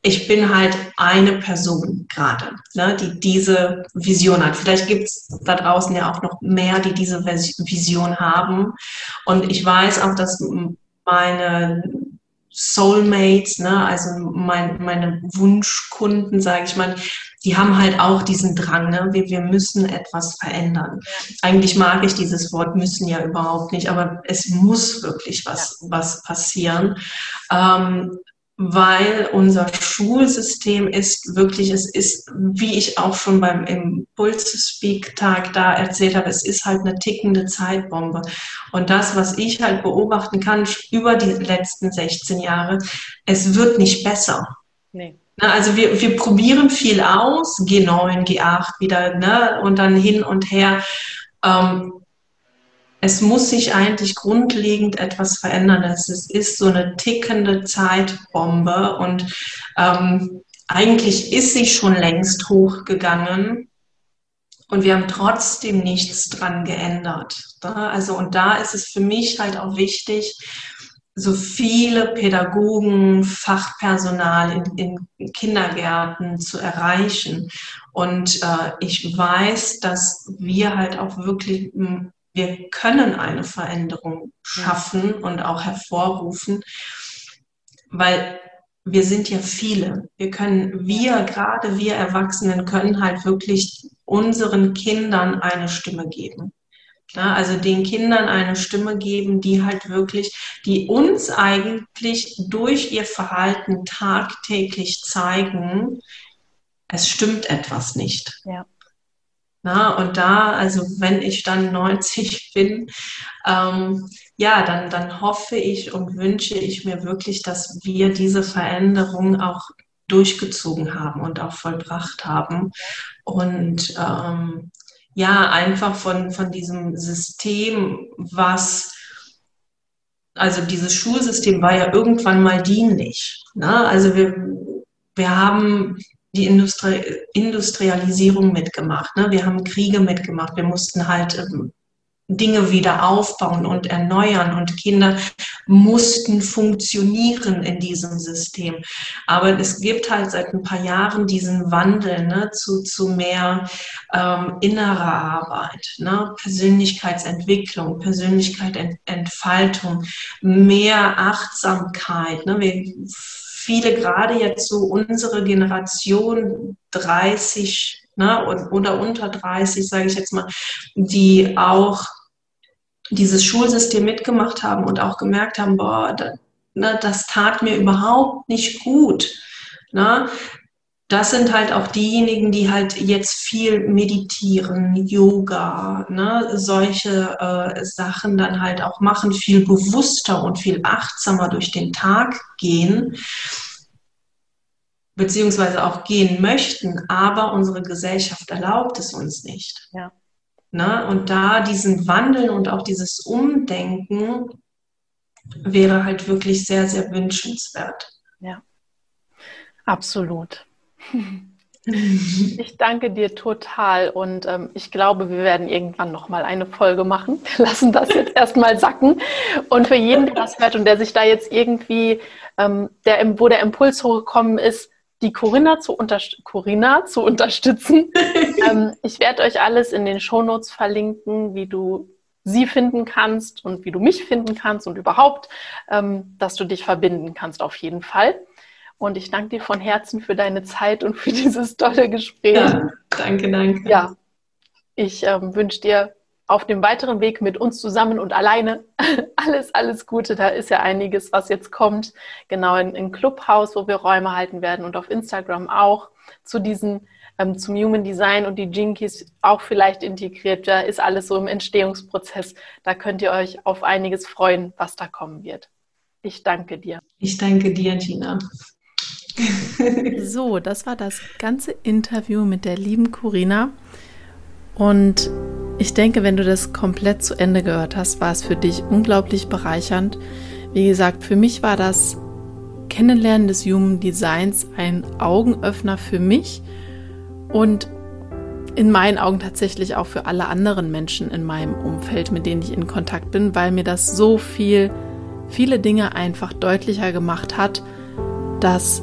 ich bin halt eine Person gerade, ne, die diese Vision hat. Vielleicht gibt es da draußen ja auch noch mehr, die diese Vision haben. Und ich weiß auch, dass meine Soulmates, ne, also mein, meine Wunschkunden, sage ich mal, die haben halt auch diesen Drang, ne? wir, wir müssen etwas verändern. Eigentlich mag ich dieses Wort müssen ja überhaupt nicht, aber es muss wirklich was, was passieren. Ähm, weil unser Schulsystem ist wirklich, es ist, wie ich auch schon beim Impulse-Speak-Tag da erzählt habe, es ist halt eine tickende Zeitbombe. Und das, was ich halt beobachten kann über die letzten 16 Jahre, es wird nicht besser. Nee. Also wir, wir probieren viel aus, G9, G8 wieder, ne, und dann hin und her. Ähm, es muss sich eigentlich grundlegend etwas verändern. Es ist so eine tickende Zeitbombe und ähm, eigentlich ist sie schon längst hochgegangen und wir haben trotzdem nichts dran geändert. Also und da ist es für mich halt auch wichtig, so viele Pädagogen, Fachpersonal in, in Kindergärten zu erreichen. Und äh, ich weiß, dass wir halt auch wirklich wir können eine Veränderung schaffen und auch hervorrufen, weil wir sind ja viele. Wir können, wir, gerade wir Erwachsenen, können halt wirklich unseren Kindern eine Stimme geben. Ja, also den Kindern eine Stimme geben, die halt wirklich, die uns eigentlich durch ihr Verhalten tagtäglich zeigen, es stimmt etwas nicht. Ja. Na, und da, also wenn ich dann (laughs) 90 bin, ähm, ja, dann, dann hoffe ich und wünsche ich mir wirklich, dass wir diese Veränderung auch durchgezogen haben und auch vollbracht haben. Und ähm, ja, einfach von, von diesem System, was, also dieses Schulsystem war ja irgendwann mal dienlich. Ne? Also wir, wir haben die Industri Industrialisierung mitgemacht. Ne? Wir haben Kriege mitgemacht. Wir mussten halt ähm, Dinge wieder aufbauen und erneuern und Kinder mussten funktionieren in diesem System. Aber es gibt halt seit ein paar Jahren diesen Wandel ne, zu, zu mehr ähm, innerer Arbeit, ne, Persönlichkeitsentwicklung, Persönlichkeitsentfaltung, mehr Achtsamkeit. Ne, wir, viele gerade jetzt so unsere Generation 30 ne, oder unter 30, sage ich jetzt mal, die auch dieses Schulsystem mitgemacht haben und auch gemerkt haben, boah, ne, das tat mir überhaupt nicht gut. Ne? Das sind halt auch diejenigen, die halt jetzt viel meditieren, Yoga, ne, solche äh, Sachen dann halt auch machen, viel bewusster und viel achtsamer durch den Tag gehen, beziehungsweise auch gehen möchten, aber unsere Gesellschaft erlaubt es uns nicht. Ja. Ne? Und da diesen Wandel und auch dieses Umdenken wäre halt wirklich sehr, sehr wünschenswert. Ja, absolut. (laughs) Ich danke dir total und ähm, ich glaube, wir werden irgendwann noch mal eine Folge machen. (laughs) Wir lassen das jetzt erstmal sacken. Und für jeden, der das hört und der sich da jetzt irgendwie, ähm, der, wo der Impuls hochgekommen ist, die Corinna zu, Corinna zu unterstützen. (laughs) ähm, ich werde euch alles in den Shownotes verlinken, wie du sie finden kannst und wie du mich finden kannst und überhaupt, ähm, dass du dich verbinden kannst auf jeden Fall. Und ich danke dir von Herzen für deine Zeit und für (laughs) dieses tolle Gespräch. Ja, danke, danke. Ja, ich ähm, wünsche dir auf dem weiteren Weg mit uns zusammen und alleine (laughs) alles, alles Gute. Da ist ja einiges, was jetzt kommt. Genau in, in Clubhouse, wo wir Räume halten werden und auf Instagram auch zu diesen ähm, zum Human Design und die Jinkies auch vielleicht integriert. Da ist alles so im Entstehungsprozess. Da könnt ihr euch auf einiges freuen, was da kommen wird. Ich danke dir. Ich danke dir, Gina. So, das war das ganze Interview mit der lieben Corinna. Und ich denke, wenn du das komplett zu Ende gehört hast, war es für dich unglaublich bereichernd. Wie gesagt, für mich war das Kennenlernen des Human Designs ein Augenöffner für mich und in meinen Augen tatsächlich auch für alle anderen Menschen in meinem Umfeld, mit denen ich in Kontakt bin, weil mir das so viel, viele Dinge einfach deutlicher gemacht hat, dass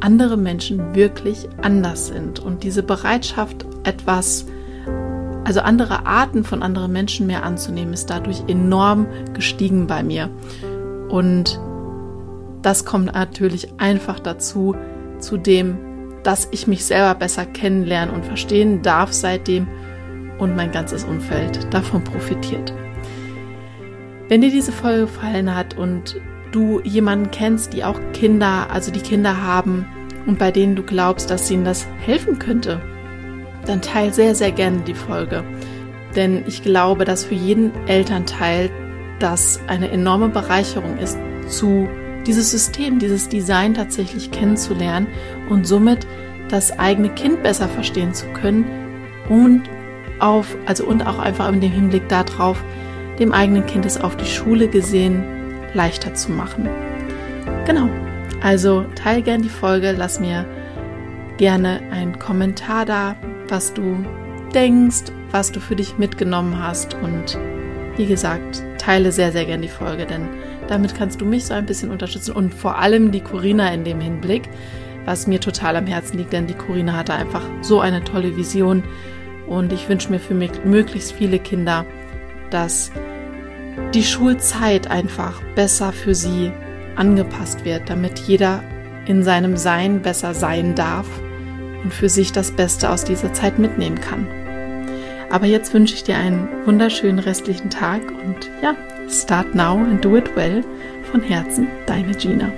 andere Menschen wirklich anders sind und diese Bereitschaft, etwas, also andere Arten von anderen Menschen mehr anzunehmen, ist dadurch enorm gestiegen bei mir. Und das kommt natürlich einfach dazu, zu dem, dass ich mich selber besser kennenlernen und verstehen darf seitdem und mein ganzes Umfeld davon profitiert. Wenn dir diese Folge gefallen hat und du jemanden kennst, die auch Kinder, also die Kinder haben und bei denen du glaubst, dass ihnen das helfen könnte, dann teil sehr, sehr gerne die Folge. Denn ich glaube, dass für jeden Elternteil das eine enorme Bereicherung ist, zu dieses System, dieses Design tatsächlich kennenzulernen und somit das eigene Kind besser verstehen zu können und auf, also und auch einfach in dem Hinblick darauf, dem eigenen Kind es auf die Schule gesehen leichter zu machen. Genau. Also teile gern die Folge, lass mir gerne einen Kommentar da, was du denkst, was du für dich mitgenommen hast und wie gesagt, teile sehr, sehr gern die Folge, denn damit kannst du mich so ein bisschen unterstützen und vor allem die Corina in dem Hinblick, was mir total am Herzen liegt, denn die Corina hatte einfach so eine tolle Vision und ich wünsche mir für möglichst viele Kinder, dass die Schulzeit einfach besser für sie angepasst wird, damit jeder in seinem Sein besser sein darf und für sich das Beste aus dieser Zeit mitnehmen kann. Aber jetzt wünsche ich dir einen wunderschönen restlichen Tag und ja, start now and do it well. Von Herzen, deine Gina.